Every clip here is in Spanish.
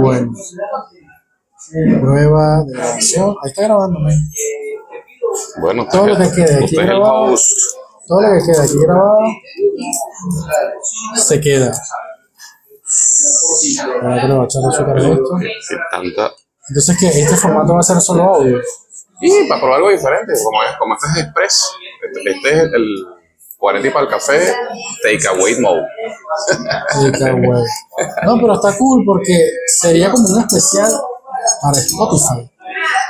Bueno. Prueba de grabación. Ahí está grabándome. Bueno, Todo lo que quede aquí usted es el grabado. Todo lo que queda aquí grabado se queda. Voy a. Entonces, que este formato va a ser solo audio. Y para probar algo diferente, como, es, como este es express, este, este es el 40 y para el café, take away mode. Güey. No, pero está cool porque sería como un especial para Spotify.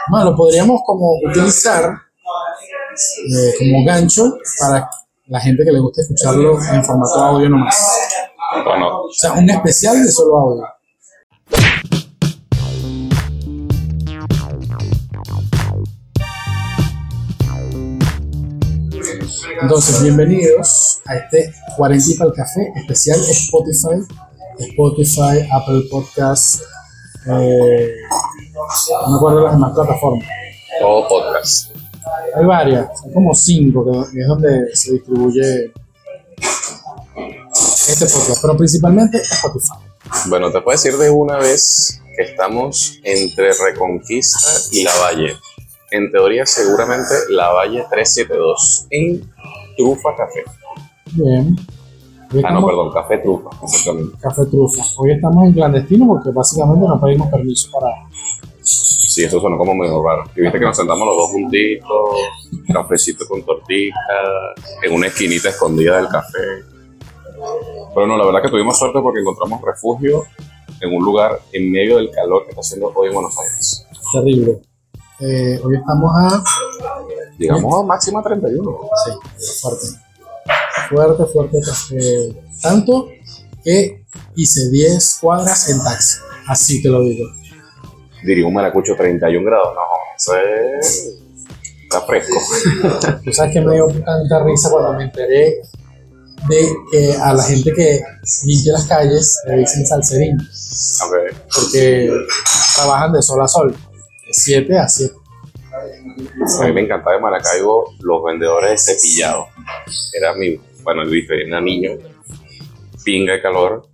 Bueno, lo podríamos como utilizar eh, como gancho para la gente que le guste escucharlo en formato audio nomás. Bueno, O sea, un especial de solo audio. Entonces, bienvenidos a este 40 y para el café especial Spotify, Spotify, Apple Podcasts, eh, no me acuerdo las demás plataformas. todo podcast. Hay varias, hay como cinco que es donde se distribuye este podcast, pero principalmente Spotify. Bueno, te puedo decir de una vez que estamos entre Reconquista y La Valle. En teoría, seguramente La Valle 372 en Trufa Café. Bien. Hoy Ah, no, perdón, Café Trufa, exactamente. Café Trufa. Hoy estamos en clandestino porque básicamente no pedimos permiso para. Sí, eso sonó como medio raro. Y viste que nos sentamos los dos juntitos, cafecito con tortita, en una esquinita escondida del café. Pero no, la verdad que tuvimos suerte porque encontramos refugio en un lugar en medio del calor que está haciendo hoy en Buenos Aires. Terrible. Eh, hoy estamos a. Llegamos a máxima 31. Sí, fuerte. Fuerte, fuerte. eh, tanto que hice 10 cuadras en taxi. Así te lo digo. Diría un maracucho 31 grados. No, eso es... Está fresco. Tú sabes que me dio tanta risa cuando me enteré de que a la gente que limpia las calles le dicen salserín. Ok. Porque trabajan de sol a sol. De 7 a 7. A mí me encantaba de Maracaibo los vendedores de cepillado. Era mi, bueno, yo dije, era niño, pinga de calor,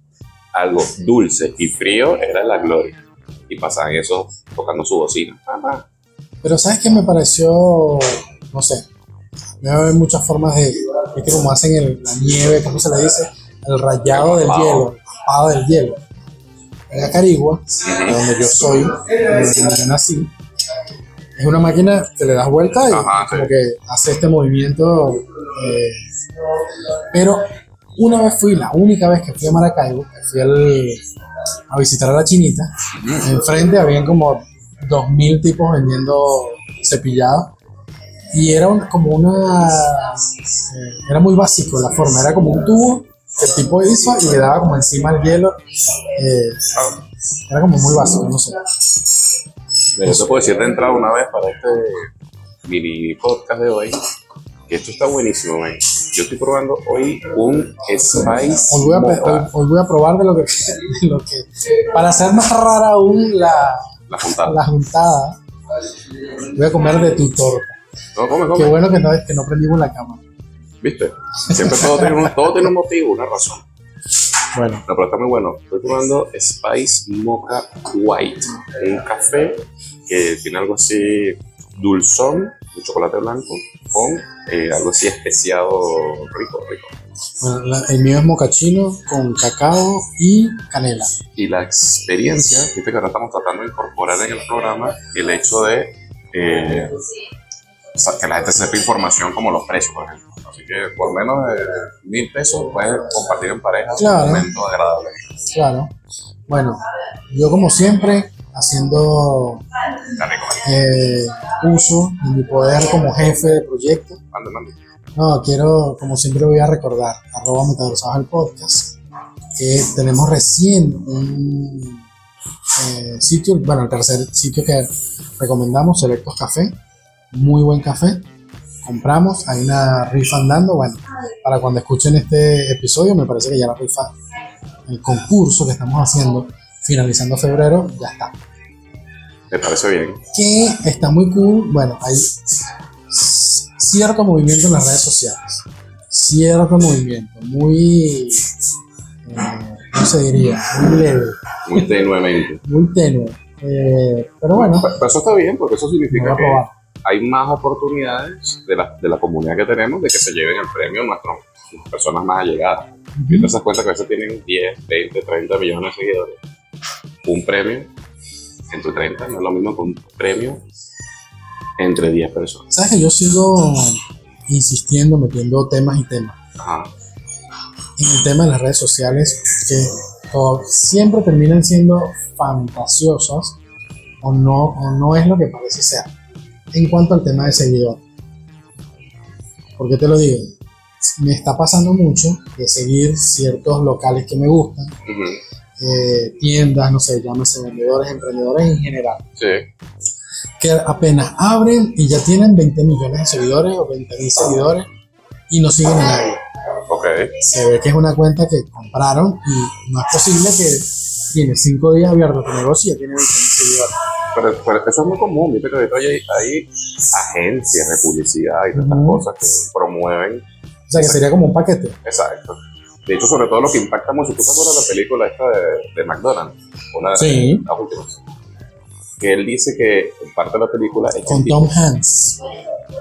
algo dulce y frío era la gloria. Y pasaban eso tocando su bocina. Mamá. Pero ¿sabes qué me pareció? No sé. Debe haber muchas formas de. ¿Viste cómo hacen el- la nieve? ¿Cómo se le dice? El rayado del hielo. El del hielo. En Acarigua, de donde yo soy, de donde yo nací, es una máquina que le das vuelta y Ajá, como sí. que hace este movimiento. eh, pero una vez fui, la única vez que fui a Maracaibo, que fui al- a visitar a la chinita, enfrente habían como 2.000 tipos vendiendo cepillado y era un- como una eh, era muy básico la forma era como un tubo el tipo hizo y le daba como encima el hielo eh, era como muy básico no sé Yo te puedo decir de entrada una vez para este mini podcast de hoy que esto está buenísimo, man. Yo estoy probando hoy un Spice hoy voy a, voy a probar de lo que, de lo que para hacer más rara aún la, la juntada. la juntada voy a comer de tu torta No, come, qué come. bueno que no, que no prendimos la cámara ¿Viste? Siempre todo tiene, un, todo tiene un motivo, una razón. bueno No, pero está muy bueno. Estoy probando Spice Mocha White, un café que tiene algo así dulzón, de chocolate blanco, con eh, algo así especiado rico, rico. Bueno, la- el mío es mocachino con cacao y canela. Y la experiencia, viste que ahora estamos tratando de incorporar en el programa el hecho de eh, que la gente sepa información como los precios, por ejemplo. Así que por menos de mil pesos puedes compartir en pareja Claro. un momento agradable. Claro. Bueno, yo como siempre, haciendo eh, uso de mi poder como jefe de proyecto, Mande, mande. no, quiero, como siempre voy a recordar, arroba metaversados el podcast, que tenemos recién un eh, sitio, bueno, el tercer sitio que recomendamos, Selectos Café, muy buen café, compramos, hay una rifa andando, bueno, para cuando escuchen este episodio, me parece que ya la rifa, el concurso que estamos haciendo, finalizando febrero, ya está. Me parece bien. Que está muy cool, bueno, hay cierto movimiento en las redes sociales, cierto movimiento, muy... eh, ¿cómo se diría? Muy leve, muy tenuemente. muy tenue. Eh, pero bueno, Pero eso está bien, porque eso significa que. Hay más oportunidades de la, de la comunidad que tenemos de que se lleven el premio nuestras personas más allegadas. Y te das cuenta que a veces tienen 10, 20, 30 millones de seguidores. Un premio entre 30 no es lo mismo que un premio entre 10 personas. Sabes que yo sigo insistiendo, metiendo temas y temas. Ajá. en el tema de las redes sociales que siempre terminan siendo fantasiosas o no, o no es lo que parece ser en cuanto al tema de seguidor. ¿Por qué te lo digo? Me está pasando mucho de seguir ciertos locales que me gustan, eh, tiendas, no sé, llámese vendedores, emprendedores en general, Sí. que apenas abren y ya tienen 20 millones de seguidores o 20 mil seguidores y no siguen a nadie. Ok. se ve que es una cuenta que compraron y no es posible que tiene cinco días abierto tu negocio y ya tiene 20 mil seguidores. Pero, pero eso es muy común, viste que hay, hay agencias de publicidad y todas estas Ujú. cosas que promueven. O sea que sería como un paquete. Exacto. De hecho, sobre todo lo que impacta mucho, ¿tú te acuerdas de la película esta de, de McDonald's? Una de Sí. las últimas. Que él dice que parte de la película es Con Tom Hanks.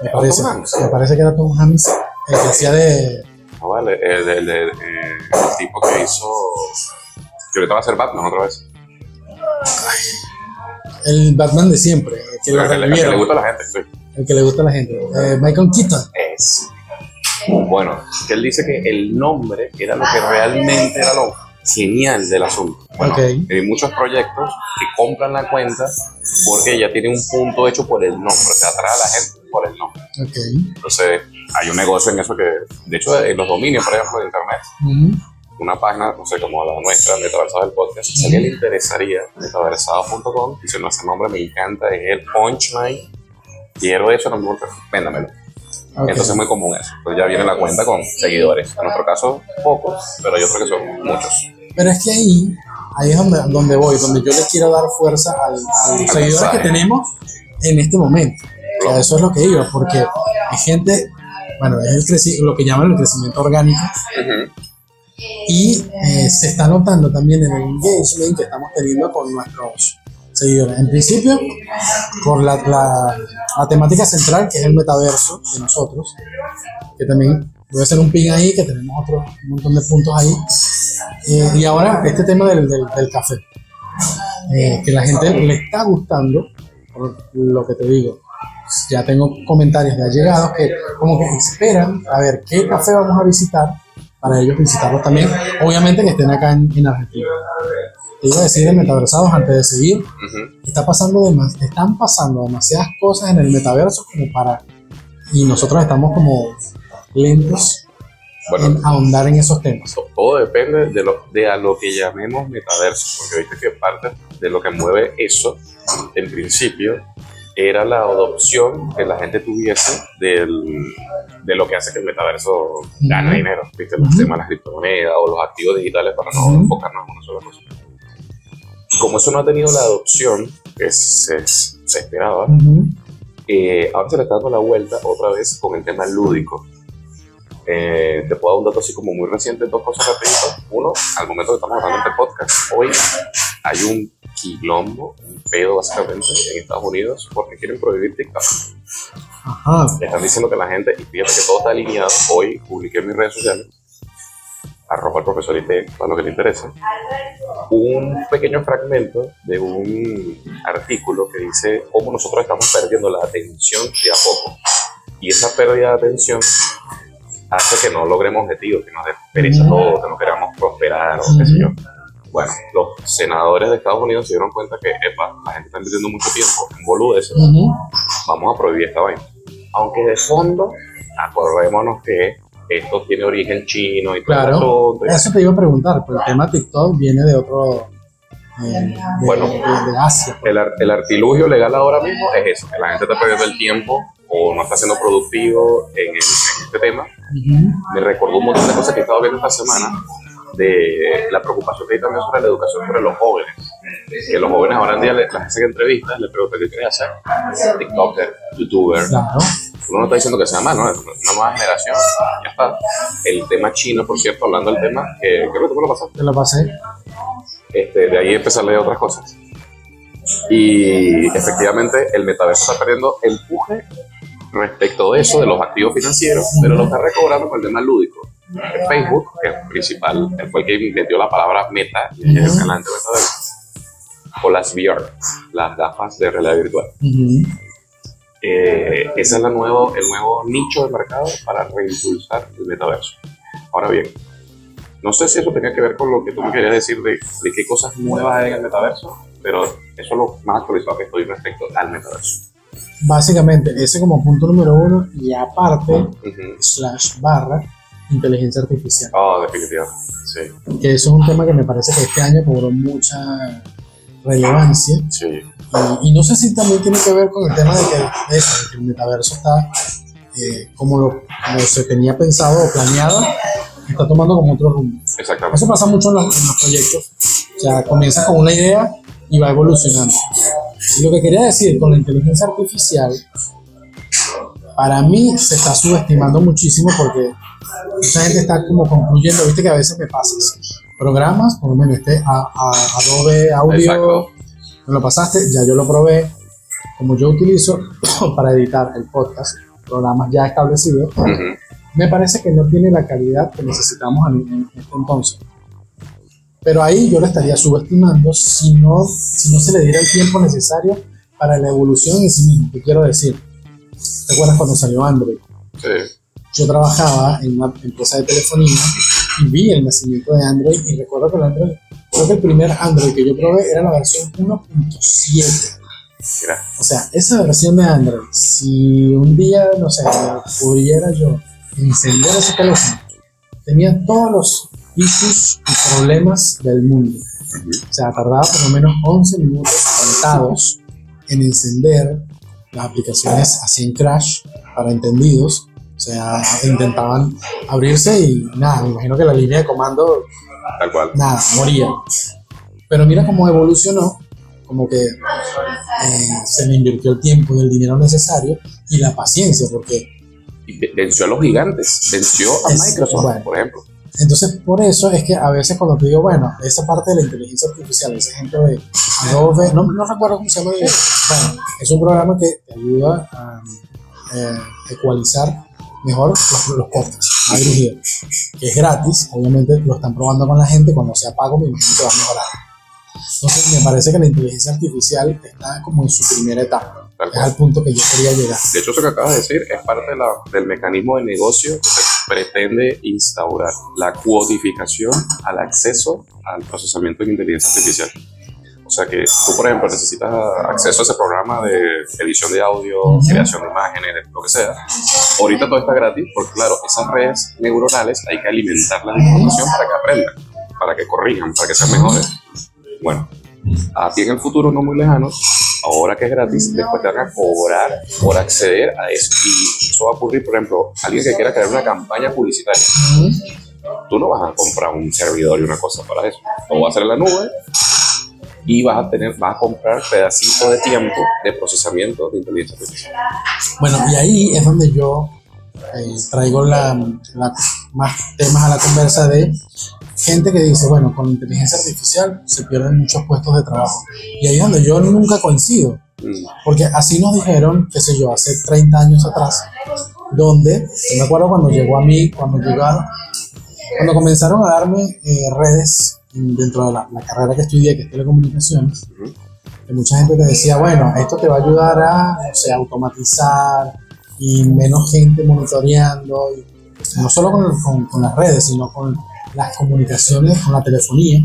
Me parece, Tom Hanks. me parece que era Tom Hanks el que hacía de. No, vale, el, el- el- el tipo que hizo. Que ahorita va a ser Batman otra vez. El Batman de siempre, el que El el que le gusta a la gente, sí. el que le gusta a la gente. Eh, Michael Keaton. Es. Bueno, que él dice que el nombre era lo que realmente era lo genial del asunto. Bueno, Ok. hay muchos proyectos que compran la cuenta porque ya tiene un punto hecho por el nombre, o sea, atrae a la gente por el nombre. Ok. Entonces, hay un negocio en eso que, de hecho, en los dominios, por ejemplo, de internet, Ujú. Una página, no sé, como la nuestra, Metaversado del Podcast, si a alguien le interesaría, metaversado.com, dice, no, ese nombre me encanta, es el Punchline, quiero eso, no me importa, véndamelo. Ok. Entonces es muy común eso. Pues ya viene la cuenta con seguidores. En nuestro caso, pocos, pero yo creo que son muchos. Pero es que ahí, ahí es donde, donde voy, donde yo le quiero dar fuerza al- a los seguidores que mensaje. tenemos en este momento. O sea, eso es lo que digo, porque hay gente, bueno, es el lo que llaman el crecimiento orgánico y eh, se está notando también en el engagement que estamos teniendo con nuestros seguidores. En principio, por la, la, la temática central, que es el metaverso de nosotros, que también voy a hacer un pin ahí, que tenemos otro un montón de puntos ahí. Eh, y ahora este tema del, del, del café, eh, que la gente le está gustando, por lo que te digo. Ya tengo comentarios de allegados que como que esperan a ver qué café vamos a visitar para ellos visitarlo también, obviamente que estén acá en, en Argentina. Te iba a decir de metaversados antes de seguir, Ujú. está pasando demas- están pasando demasiadas cosas en el metaverso como para y nosotros estamos como lentos Bueno, en ahondar en esos temas. to- todo depende de, lo, de a lo que llamemos metaverso, porque viste que parte de lo que mueve eso, en principio, era la adopción que la gente tuviese del, de lo que hace que el metaverso gane Ujú. dinero, viste, los Ujú. temas de las criptomonedas o los activos digitales para no Ujú. enfocarnos en una sola cosa. Como eso no ha tenido la adopción que se, se esperaba, eh, ahora se le está dando la vuelta otra vez con el tema lúdico. Eh, te puedo dar un dato así como muy reciente, dos cosas rapiditas. Uno, al momento que estamos grabando este podcast, hoy hay un quilombo, un pedo básicamente en Estados Unidos porque quieren prohibir TikTok. Ajá. Le están diciendo que la gente, y fíjate que todo está alineado, hoy publiqué en mis redes sociales, arroba al profesor IT, para lo que le interesa, un pequeño fragmento de un artículo que dice cómo nosotros estamos perdiendo la atención de a poco. Y esa pérdida de atención hace que no logremos objetivos, que nos dé pereza todo, que no queramos prosperar o qué sé yo. Bueno, los senadores de Estados Unidos se dieron cuenta que, epa, la gente está invirtiendo mucho tiempo en boludeces, Ujú. vamos a prohibir esta vaina. Aunque de fondo, acordémonos que esto tiene origen chino y todo Claro. Eso te iba a preguntar, pero el tema TikTok viene de otro. eh, de, Bueno. de, de Asia. pues. El, ar- el artilugio legal ahora mismo es eso, que la gente está perdiendo el tiempo o no está siendo productivo en, el- en este tema. Me recordó un montón de cosas que he estado viendo esta semana de la preocupación que hay también sobre la educación sobre los jóvenes. Que los jóvenes ahora en día le- les hacen entrevistas, les preguntan qué quieren hacer. TikToker, youtuber, Claro. uno no está diciendo que sea malo, ¿no? es una nueva generación, ya está. El tema chino, por cierto, hablando del tema, que creo que tú me lo pasaste. Te lo pasé. Este, de ahí empecé a leer otras cosas. Y efectivamente el metaverso está perdiendo empuje respecto de eso, de los activos financieros, pero lo está recobrando con el tema lúdico. Facebook, que es principal, fue el que inventó la palabra meta y es el canal de. O las VR, las gafas de realidad virtual. Eh, ese es la nuevo, el nuevo nicho de mercado para reimpulsar el metaverso. Ahora bien, no sé si eso tenía que ver con lo que tú me querías decir de, de qué cosas nuevas hay en el metaverso, pero eso es lo más actualizado que estoy respecto al metaverso. Básicamente, ese como punto número uno, y aparte, slash barra, inteligencia artificial. Oh, definitivamente, sí. Que eso es un tema que me parece que este año cobró mucha relevancia. Sí. Y, no sé si también tiene que ver con el tema de que, eso, de que el metaverso está eh, como, lo, como se tenía pensado o planeado, está tomando como otro rumbo. Exactamente. Eso pasa mucho en los, en los proyectos. O sea, comienzas con una idea y va evolucionando. Y lo que quería decir con la inteligencia artificial, para mí se está subestimando muchísimo porque mucha gente está como concluyendo, viste que a veces me pasas programas, por lo menos este a, Adobe Audio, me lo pasaste, ya yo lo probé, como yo utilizo para editar el podcast, programas ya establecidos, me parece que no tiene la calidad que necesitamos en este entonces. Pero ahí yo lo estaría subestimando si no, si no se le diera el tiempo necesario para la evolución en sí mismo. ¿Qué quiero decir? ¿Te acuerdas cuando salió Android? Sí. Yo trabajaba en una empresa de telefonía y vi el nacimiento de Android y recuerdo que el Android, creo que el primer Android que yo probé era la versión 1.7. O sea, esa versión de Android, si un día, no sé, pudiera yo encender ese teléfono, tenía todos los issues y problemas del mundo. O sea, tardaba por lo menos 11 minutos contados en encender las aplicaciones así en crash para entendidos. O sea, intentaban abrirse y nada, me imagino que la línea de comando, tal cual, nada, moría. Pero mira cómo evolucionó, como que eh, se le invirtió el tiempo y el dinero necesario y la paciencia, porque venció a los gigantes, venció a Microsoft, por ejemplo. Entonces, por eso es que a veces cuando te digo, bueno, esa parte de la inteligencia artificial, ese ejemplo de Adobe, no, no recuerdo cómo se llama, bueno, es un programa que te ayuda a eh, ecualizar mejor los, los podcasts, que es gratis, obviamente lo están probando con la gente, cuando sea pago me imagino que va a mejorar. Entonces, me parece que la inteligencia artificial está como en su primera etapa. Es al punto que yo quería llegar. De hecho, eso que acabas de decir es parte del mecanismo de negocio que se pretende instaurar, la codificación al acceso al procesamiento de inteligencia artificial. O sea que tú, por ejemplo, necesitas acceso a ese programa de edición de audio, creación de imágenes, lo que sea. Ahorita todo está gratis porque, claro, esas redes neuronales hay que alimentarlas de información para que aprendan, para que corrijan, para que sean mejores. Bueno, a ti en el futuro no muy lejano, ahora que es gratis, después te van a cobrar por acceder a eso. Y eso va a ocurrir, por ejemplo, alguien que quiera crear una campaña publicitaria. Tú no vas a comprar un servidor y una cosa para eso. Lo vas a hacer en la nube y vas a tener, vas a comprar pedacitos de tiempo de procesamiento de inteligencia artificial. Bueno, y ahí es donde yo eh, traigo la, más temas a la conversa de gente que dice, bueno, con inteligencia artificial se pierden muchos puestos de trabajo. Y ahí es donde yo nunca coincido. Mm. Porque así nos dijeron, qué sé yo, hace 30 años atrás, donde, me acuerdo cuando llegó a mí, cuando llegaron, cuando comenzaron a darme eh, redes dentro de la, carrera que estudié, que es telecomunicaciones, que mucha gente te decía, bueno, esto te va a ayudar a, o sea, automatizar y menos gente monitoreando, no solo con, con las redes, sino con las comunicaciones con la telefonía.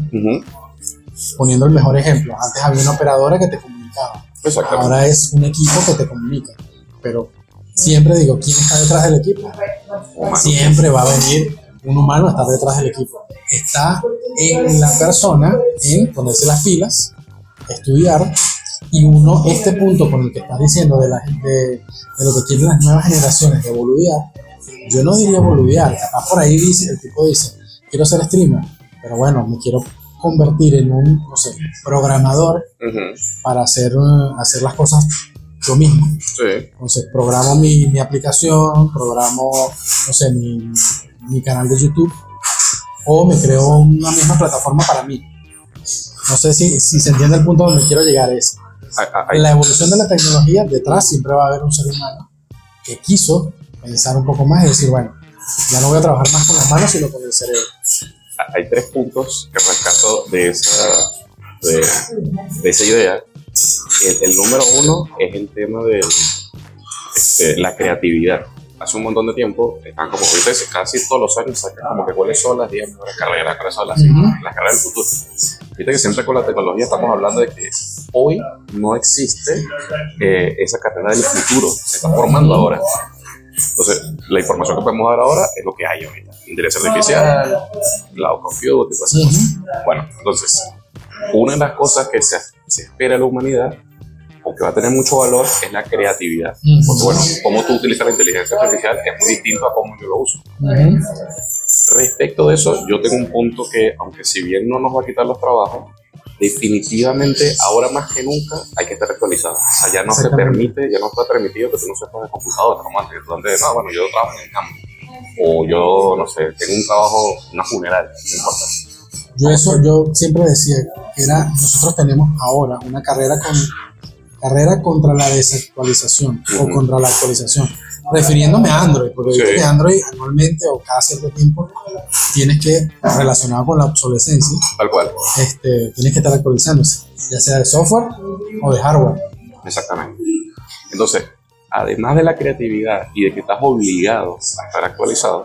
Poniendo el mejor ejemplo, antes había una operadora que te comunicaba. Ahora es un equipo que te comunica. Pero siempre digo, ¿quién está detrás del equipo? Siempre va a venir un humano a estar detrás del equipo. Está en la persona, en ponerse las pilas, estudiar, y uno, este punto con el que estás diciendo de, la, de, de lo que quieren las nuevas generaciones de boludear, yo no diría boludear, por ahí dice, el tipo dice, quiero ser streamer, pero bueno, me quiero convertir en un, no sé, programador para hacer, hacer las cosas yo mismo. Sí. Entonces, programo mi, mi aplicación, programo, no sé, mi, mi canal de YouTube, o me creo una misma plataforma para mí. No sé si, si se entiende el punto donde quiero llegar. Es en la evolución de la tecnología, detrás siempre va a haber un ser humano que quiso pensar un poco más y decir, bueno, ya no voy a trabajar más con las manos, sino con el cerebro. hay tres puntos que rescato de esa, de, de esa idea. El, el número uno es el tema de este, la creatividad. Hace un montón de tiempo, están como ahorita casi todos los años sacan como que cuáles son las 10 mejores carreras, cuáles son las, Ujú. las carreras del futuro. Viste que siempre con la tecnología estamos hablando de que hoy no existe eh, esa carrera del futuro, se está formando ahora. Entonces, la información que podemos dar ahora es lo que hay ahorita. Inteligencia artificial, cloud computing, todas esas Ujú. cosas. Bueno, entonces, una de las cosas que se, se espera de la humanidad o que va a tener mucho valor es la creatividad. Ujú. Porque, bueno, cómo tú utilizas la inteligencia artificial es muy distinto a cómo yo lo uso. Ujú. Respecto de eso, yo tengo un punto que, aunque si bien no nos va a quitar los trabajos, definitivamente ahora más que nunca hay que estar actualizado. O sea, ya no se permite, ya no está permitido que tú no sepas de computadora, como antes, antes, no, bueno, yo trabajo en el campo, o yo, no sé, tengo un trabajo, una funeral, no importa. Yo eso, yo siempre decía que era, nosotros tenemos ahora una carrera con carrera contra la desactualización o contra la actualización, refiriéndome a Android, porque Sí. viste que Android anualmente o cada cierto tiempo tienes que, relacionado con la obsolescencia, Tal cual, este, tienes que estar actualizándose, ya sea de software o de hardware. exactamente. Entonces, además de la creatividad y de que estás obligado a estar actualizado,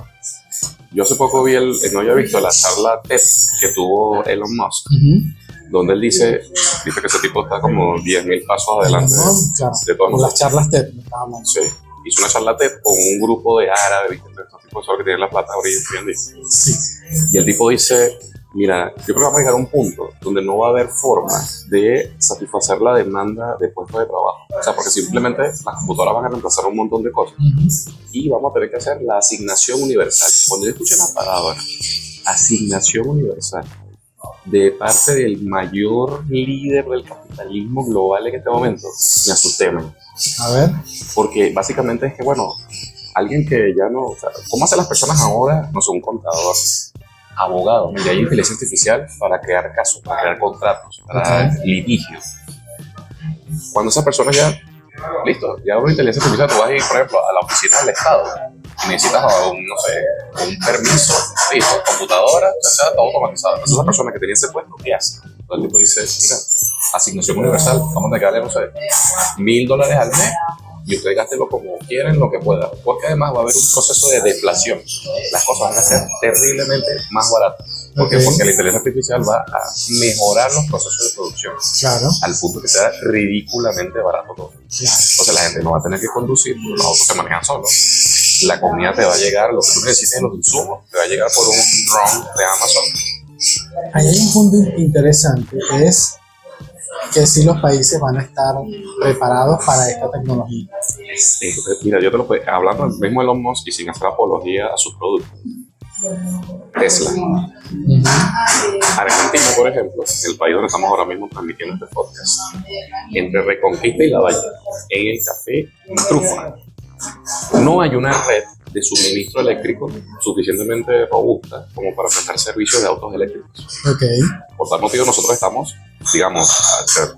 yo hace poco vi el, no había visto la charla TED que tuvo Elon Musk, Ujú. donde él dice, dice que ese tipo está como 10.000 pasos adelante ¿No? Claro, de todos con las charlas TED, me estaba hablando. Sí. Hizo una charla TED con un grupo de árabes, ¿viste? estos tipos de que tienen la plata hoy en día. Sí. Y el tipo dice, mira, yo creo que vamos a llegar a un punto donde no va a haber forma de satisfacer la demanda de puestos de trabajo. O sea, porque simplemente las computadoras van a reemplazar un montón de cosas y vamos a tener que hacer la asignación universal. Cuando yo escuché la palabra asignación universal de parte del mayor líder del capitalismo global en este momento, me asusté, man. A ver, porque básicamente es que, bueno, alguien que ya no, o sea, ¿cómo hacen las personas ahora? No sé, un contador, abogado, ya hay inteligencia artificial para crear casos, para crear contratos, para Ok. litigios. Cuando esa persona ya, listo, ya una inteligencia artificial, tú vas a ir, por ejemplo, a la oficina del Estado y necesitas un, no sé, un permiso, listo, computadora, ya todo automatizado. Entonces, esa persona que tenía ese puesto, ¿qué hace? Entonces, el tipo dice, mira, asignación universal, vamos a darle, no sé, mil dólares al mes y usted gástelo como quieren, lo que pueda. Porque además va a haber un proceso de deflación. Las cosas van a ser terriblemente más baratas. ¿Por qué? Ok. Porque la inteligencia artificial va a mejorar los procesos de producción claro, al punto que sea ridículamente barato todo. claro. Entonces la gente no va a tener que conducir, los autos se manejan solos. La comida te va a llegar, lo que tú necesites, los insumos, te va a llegar por un drone de Amazon. Ahí hay un punto interesante, es que si los países van a estar preparados para esta tecnología. Eh, mira, yo te lo puedo, hablando mismo Elon Musk y sin hacer apología a sus productos. Tesla. Argentina, por ejemplo, el país donde estamos ahora mismo transmitiendo este podcast, entre Reconquista y La Valle, en el café Trufa, no hay una red de suministro eléctrico suficientemente robusta como para prestar servicios de autos eléctricos. Ok, Por tal motivo, nosotros estamos, digamos,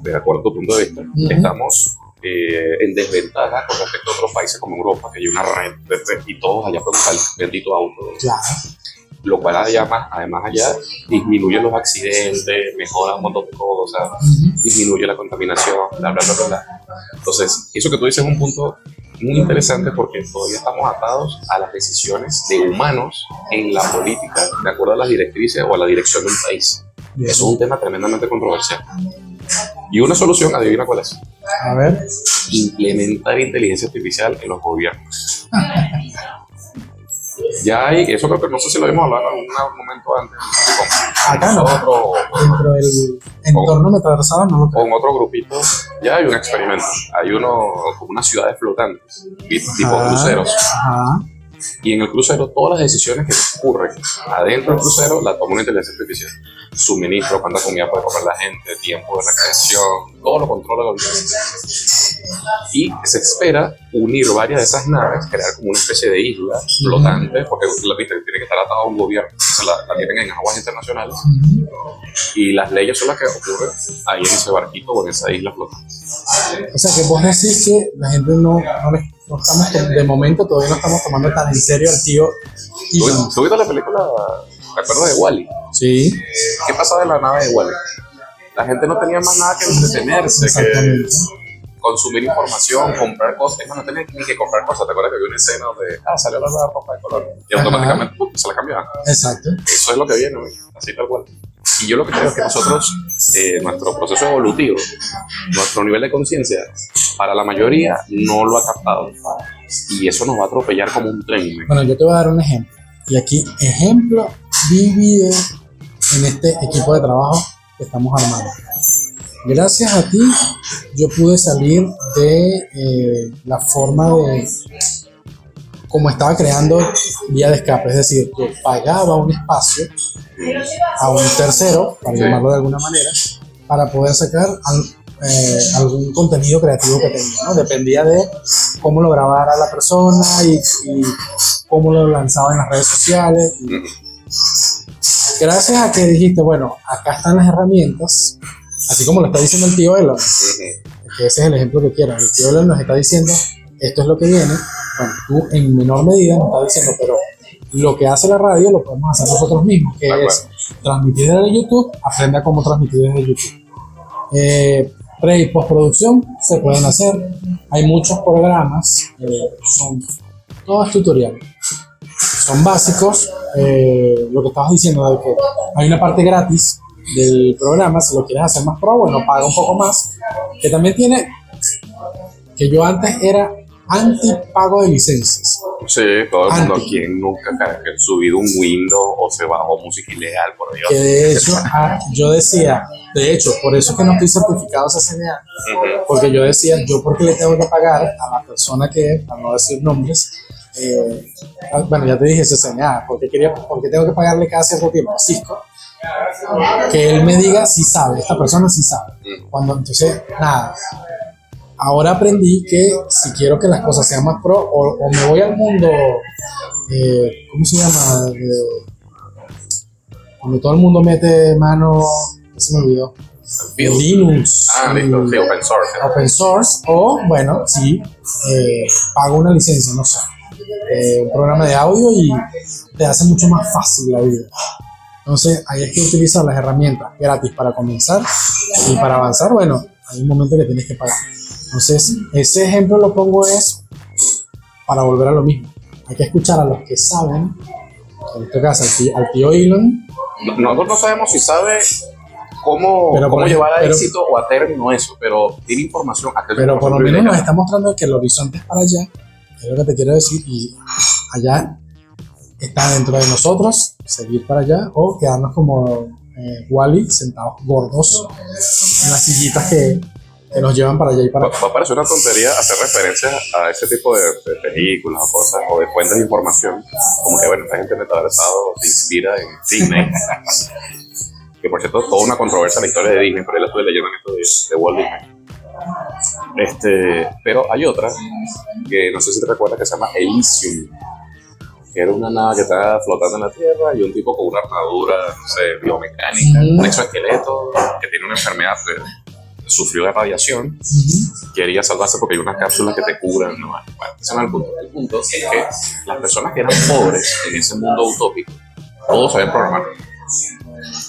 de acuerdo a tu punto de vista, Ujú. estamos eh, en desventaja con respecto a otros países como Europa, que hay una red de red y todos allá pueden usar el bendito auto claro. lo cual además, además allá disminuye los accidentes, mejora un montón de cosas, Ujú. disminuye la contaminación, bla, bla, bla, bla, bla. Entonces, eso que tú dices es un punto muy interesante porque todavía estamos atados a las decisiones de humanos en la política, de acuerdo a las directrices o a la dirección de un país. Bien. Eso es un tema tremendamente controversial. Y una solución, adivina cuál es, A ver, implementar inteligencia artificial en los gobiernos. Ya hay, eso creo que no sé si lo habíamos hablado en algún momento antes, Acá no. nosotros o- o- dentro del entorno metaversado no lo creo. con otro grupito, ya hay un experimento. Hay uno como unas ciudades flotantes, tipo Ajá, cruceros, Ajá. Y en el crucero, todas las decisiones que ocurren adentro del crucero la toma una inteligencia artificial. Suministro, cuánta comida puede comer la gente, tiempo de recreación, todo lo controla la organización. Y se espera unir varias de esas naves, crear como una especie de isla flotante, porque la viste tiene que estar atado a un gobierno, la, la tienen en aguas internacionales, y las leyes son las que ocurren ahí en ese barquito o en esa isla flotante. O sea que vos decís que la gente no, no, le- no estamos, de momento todavía no estamos tomando tan en serio al tío ¿Tú, Elon. tú viste la película, ¿te acuerdas de Wally? Sí, ¿Qué pasaba en la nave de Wally? La gente no tenía más nada que entretenerse, que. Consumir información, comprar cosas. Es más, no tenía ni que comprar cosas. ¿Te acuerdas que había una escena donde, ah, salió la nueva ropa de color? Y Ajá. automáticamente ¡pum! se la cambiaban. Exacto. Eso es lo que viene, así tal cual. Y yo lo que creo es que nosotros, eh, nuestro proceso evolutivo, nuestro nivel de conciencia, para la mayoría no lo ha captado. Y eso nos va a atropellar como un tren. Bueno, yo te voy a dar un ejemplo. Y aquí, ejemplo vivido en este equipo de trabajo que estamos armando. Gracias a ti, yo pude salir de eh, la forma de como estaba creando vía de escape, es decir, yo pagaba un espacio a un tercero, para llamarlo de alguna manera, para poder sacar al- eh, algún contenido creativo que tenía, ¿no? Dependía de cómo lo grabara la persona y, y cómo lo lanzaba en las redes sociales. gracias a que dijiste, bueno, acá están las herramientas, así como lo está diciendo el tío Elon, que ese es el ejemplo que quiero. El tío Elon nos está diciendo, esto es lo que viene. Bueno, tú en menor medida nos estás diciendo, pero lo que hace la radio lo podemos hacer nosotros mismos, que es transmitir desde YouTube, aprende a cómo transmitir desde YouTube. Eh, pre y postproducción se pueden hacer. Hay muchos programas, eh, son todos tutoriales. Son básicos. eh, lo que estabas diciendo de que hay una parte gratis del programa, si lo quieres hacer más pro, bueno, paga un poco más. Que también tiene que yo antes era anti pago de licencias. Sí, todo el mundo aquí nunca ha subido un Windows o se bajó música ilegal, por Dios. Que de hecho ah, yo decía, de hecho, por eso es que no estoy certificado CCNA, Ujú. porque yo decía, yo porque le tengo que pagar a la persona que, para no decir nombres, eh, ah, bueno, ya te dije CCNA, porque quería, porque tengo que pagarle cada cierto tiempo a Cisco, que él me diga si sabe, esta persona sí sabe. Cuando entonces, nada. Ahora aprendí que si quiero que las cosas sean más pro, o, o me voy al mundo, eh, ¿cómo se llama? Donde todo el mundo mete mano, se me olvidó, Build. Linux, Ah, listo, sí, y open source. open source, o bueno, sí, eh, pago una licencia, no sé, eh, un programa de audio y te hace mucho más fácil la vida. Entonces, ahí es que utilizar las herramientas gratis para comenzar y para avanzar, bueno, hay un momento que tienes que pagar. Entonces, ese ejemplo lo pongo es para volver a lo mismo. Hay que escuchar a los que saben, en este caso al tío, al tío Elon, No- Nosotros no sabemos si sabe cómo, Pero cómo llevar a ejemplo, pero- éxito o a término eso, pero tiene información. aquel pero por lo menos nos está mostrando que el horizonte es para allá, es lo que te quiero decir, y allá está dentro de nosotros, seguir para allá, o quedarnos como eh, Wally, sentados gordos en las sillitas que, que nos llevan para allá y para Va, va a parecer una tontería hacer referencia a ese tipo de, de películas o cosas o de fuentes de información, como que bueno, esta gente metaversado se inspira en Disney. que por cierto, toda una controversia en la historia de Disney, pero yo la estuve leyendo en estos días, de Walt Disney. Este, pero hay otra que no sé si te recuerdas que se llama Elysium, que era una nave que estaba flotando en la Tierra y un tipo con una armadura, no sé, biomecánica, Ujú. un exoesqueleto que tiene una enfermedad que sufrió de radiación Ujú. quería salvarse porque hay unas cápsulas que te curan. ¿no? Bueno, ese no es el punto. El punto es que las personas que eran pobres en ese mundo utópico, todos sabían programar.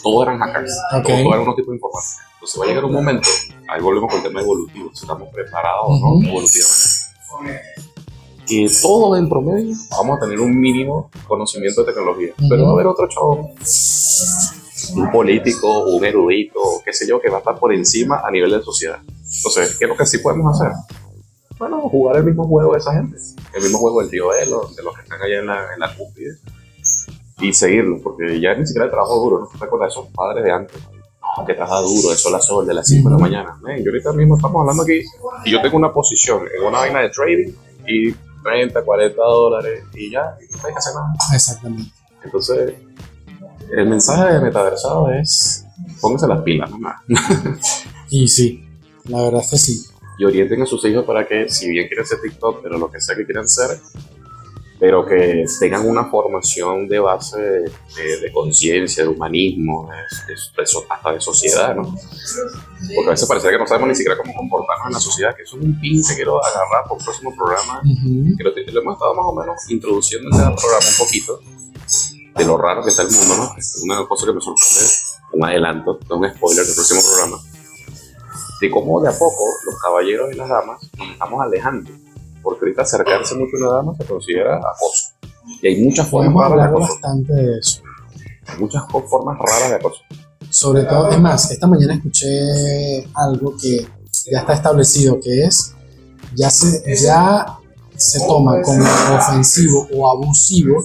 Todos eran hackers. Ok. Todos, eran unos tipos de informática. Entonces va a llegar un momento, ahí volvemos con el tema evolutivo, si estamos preparados o Ujú. no evolutivamente. Que todos en promedio vamos a tener un mínimo conocimiento de tecnología. Ujú. Pero va a haber otro chavo, un político, un erudito, qué sé yo, que va a estar por encima a nivel de sociedad. Entonces, ¿qué es lo que sí podemos hacer? Bueno, jugar el mismo juego de esa gente. El mismo juego del tío Elo, de los que están allá en la, en la cúspide. Y seguirlo, porque ya ni siquiera el trabajo duro, ¿no? ¿Te acuerdas de esos padres de antes? No, que trabaja duro, de sol a sol, de las 5 de la mañana. Men, yo ahorita mismo estamos hablando aquí, y yo tengo una posición en una vaina de trading, y 30, 40 dólares y ya, y no hay que hacer nada. Exactamente. Entonces, el mensaje de metaversado es, pónganse las pilas nomás. Y sí, la verdad es que sí. y orienten a sus hijos para que, si bien quieren ser TikTok, pero lo que sea que quieran ser, pero que tengan una formación de base de, de- conciencia, de humanismo, de, de- hasta de sociedad, ¿no? Porque a veces parece que no sabemos ni siquiera cómo comportarnos en la sociedad, que eso es un pin que quiero agarrar por el próximo programa, que lo, lo hemos estado más o menos introduciendo en cada programa un poquito, de lo raro que está el mundo, ¿no? Una cosa que me sorprende, un adelanto, un spoiler del próximo programa, de cómo de a poco los caballeros y las damas nos estamos alejando. Porque ahorita acercarse mucho a una dama se considera acoso. Y hay muchas formas Podemos raras de acoso. bastante de eso. Hay muchas formas raras de acoso. Sobre todo, es más, esta mañana escuché algo que ya está establecido, que es, ya se, ya se toma como ofensivo o abusivo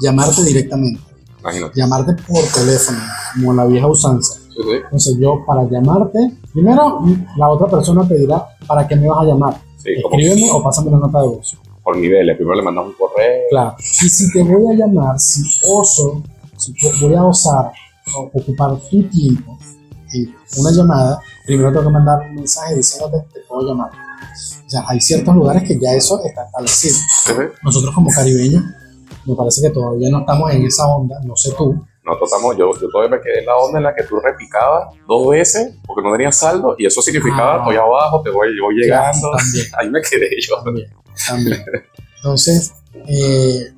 llamarte directamente, Imagínate. llamarte por teléfono, como la vieja usanza. Sí, sí. Entonces yo, para llamarte, primero la otra persona te dirá, ¿para qué me vas a llamar? Sí, como Escríbeme o pásame una nota de voz. por niveles. Primero le mandas un correo. Claro. Y si te voy a llamar, si oso, si vo- voy a osar ocupar tu tiempo en una llamada, primero tengo que mandar un mensaje diciéndote te puedo llamar. O sea, hay ciertos lugares que ya eso está establecido. Nosotros como caribeños, me parece que todavía no estamos en esa onda, no sé tú. Nosotros estamos, yo, yo todavía me quedé en la onda en la que tú repicabas dos veces porque no tenías saldo y eso significaba Ah. estoy abajo, te voy, voy llegando. También, Ahí me quedé yo. también, también. Entonces, eh,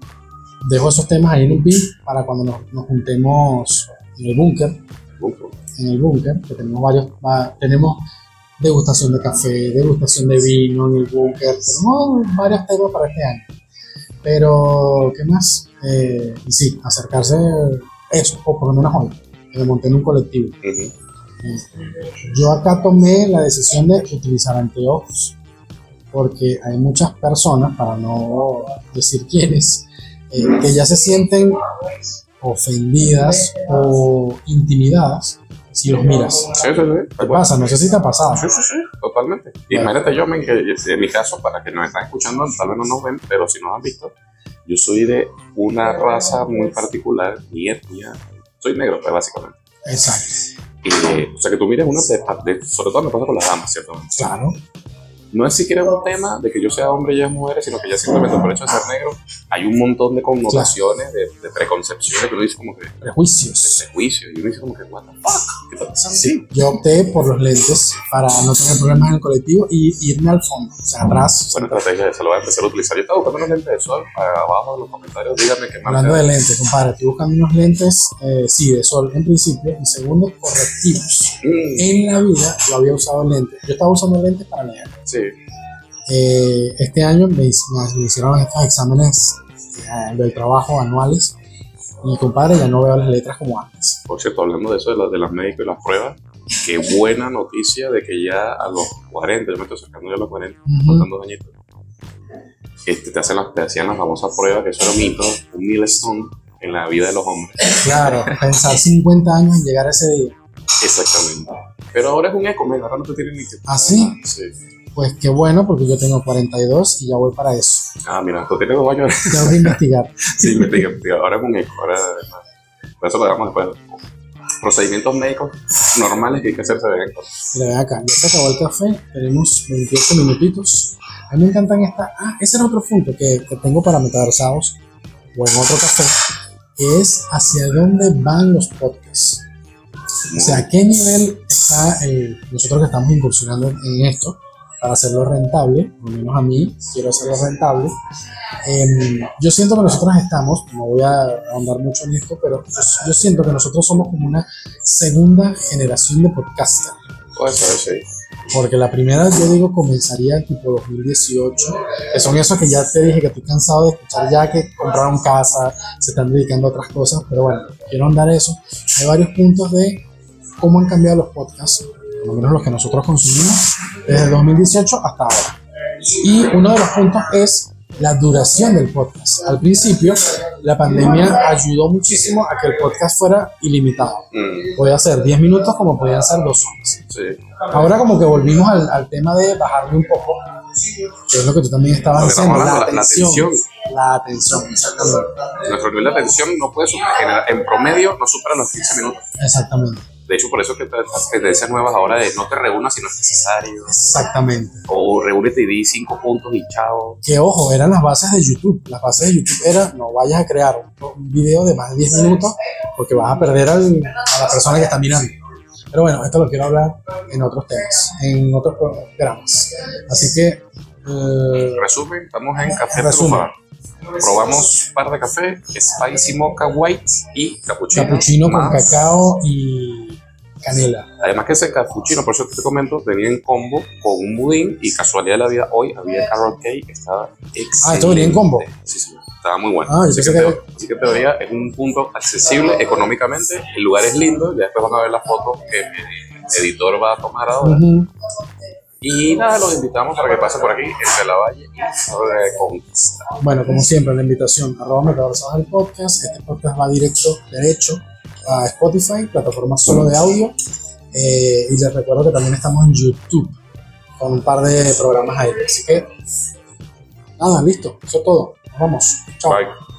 dejo esos temas ahí en un pin para cuando nos, nos juntemos en el búnker. en el búnker, que tenemos varios, va- tenemos degustación de café, degustación de vino en el búnker, tenemos varios temas para este año. Pero, ¿qué más? Eh, y sí, acercarse, eso, o por lo menos hoy, me monté en un colectivo. Ujú. Yo acá tomé la decisión de utilizar anteojos, porque hay muchas personas, para no decir quiénes, eh, que ya se sienten ofendidas o intimidadas si los miras. Sí, sí, sí. ¿Qué pasa? No sé si te ha pasado. Sí, sí, sí, totalmente. Imagínate yo, en mi caso, para que nos están escuchando, tal vez no nos ven, pero si nos han visto, yo soy de una raza muy particular, mi etnia, soy negro, pues básicamente. Exacto. Y, o sea, que tú mires una de, de- sobre todo me pasa con las damas, ¿cierto? Claro. No es siquiera un tema de que yo sea hombre y ella es mujer, sino que ya simplemente por el hecho de ser negro, hay un montón de connotaciones, de, de preconcepciones que uno dice como que, de Prejuicios. prejuicios, y uno dice como que, what the fuck, ¿qué está pasando? Sí, yo opté por los lentes para no tener problemas en el colectivo y irme al fondo, o sea, atrás. Buena estrategia, esa lo voy a empezar a utilizar. Yo estaba buscando unos lentes de sol, abajo en los comentarios, díganme qué marca. Hablando de lentes, compadre, estoy buscando unos lentes, eh, sí, de sol en principio, y segundo, correctivos. Mm, En la vida yo había usado lentes, yo estaba usando lentes para leer. Sí, Eh, este año me, me hicieron estos exámenes eh, del trabajo anuales y compadre ya no veo las letras como antes. por cierto, hablando de eso, de, las de las médicos y las pruebas, qué buena noticia de que ya a los 40, yo me estoy acercando ya a los 40, Ujú. faltan dos añitos, este, te, hacen las, te hacían la famosa prueba, que eso era un mito, un milestone en la vida de los hombres. Claro, pensar 50 años en llegar a ese día. Exactamente. Pero ahora es un eco, men, ahora no te tienen ni que... ¿Ah, sí? Sí. Pues qué bueno, porque yo tengo 42 y ya voy para eso. Ah, mira, tú tienes dos años. Tengo que investigar. sí, investiga, investiga. Ahora es un eco, ahora... Por eso lo dejamos después. Procedimientos médicos normales que hay que hacerse de cuando. Mira, ven acá, ya se acabó el café, tenemos 28 minutitos. A mí me encantan estas. Ah, ese era otro punto que, que tengo para metaversados o en otro café, que es hacia dónde van los podcasts. O sea, ¿a qué nivel está el- nosotros que estamos incursionando en esto para hacerlo rentable? Por lo menos a mí quiero hacerlo rentable. Em, yo siento que nosotros estamos, no voy a ahondar mucho en esto, pero yo, yo siento que nosotros somos como una segunda generación de podcasters. Puede ser, sí. Porque la primera, yo digo, comenzaría tipo 2018, que son esos que ya te dije que estoy cansado de escuchar ya que compraron casa, se están dedicando a otras cosas, pero bueno, quiero andar eso. Hay varios puntos de cómo han cambiado los podcasts, por lo menos los que nosotros consumimos, desde 2018 hasta ahora. Y uno de los puntos es la duración del podcast. Al principio, la pandemia ayudó muchísimo a que el podcast fuera ilimitado. Mm, Podía ser 10 minutos como podían ser dos horas. sí. Ahora como que volvimos al, al tema de bajarle un poco, que es lo que tú también estabas diciendo, la la- atención. La atención, exactamente. Nuestro nivel de atención no puede superar, en promedio no supera los 15 minutos. Exactamente. De hecho, por eso que estas tendencias nuevas ahora de no te reúnas si no es necesario. Exactamente. O reúnete y di cinco puntos y chao. Que ojo, eran las bases de YouTube. Las bases de YouTube era no vayas a crear un, video de más de 10 minutos porque vas a perder al- a la persona que está mirando. Pero bueno, esto lo quiero hablar en otros temas, en otros programas. Así que, eh, Resumen, estamos en Café Resumen. Trufa. Probamos par de café, Spicy Mocha White y cappuccino. capuchino con cacao y canela. Además que ese cappuccino, por eso te comento, venía en combo con un budín y casualidad de la vida hoy había carrot cake que estaba excelente. Ah, ¿esto venía en combo? Sí, sí, estaba muy bueno. Ah, así, que que- teo- así que en teoría es un punto accesible económicamente, el lugar es lindo, ya después van a ver las fotos que el editor va a tomar ahora. Ujú. Y nada, los invitamos para que pasen por aquí, entre la valle y Reconquista. Bueno, como siempre, la invitación, arroba metaversados del podcast. Este podcast va directo, derecho a Spotify, plataforma solo de audio. Eh, y les recuerdo que también estamos en YouTube con un par de programas ahí. Así que, nada, listo, eso es todo. Nos vamos. Chao. Bye.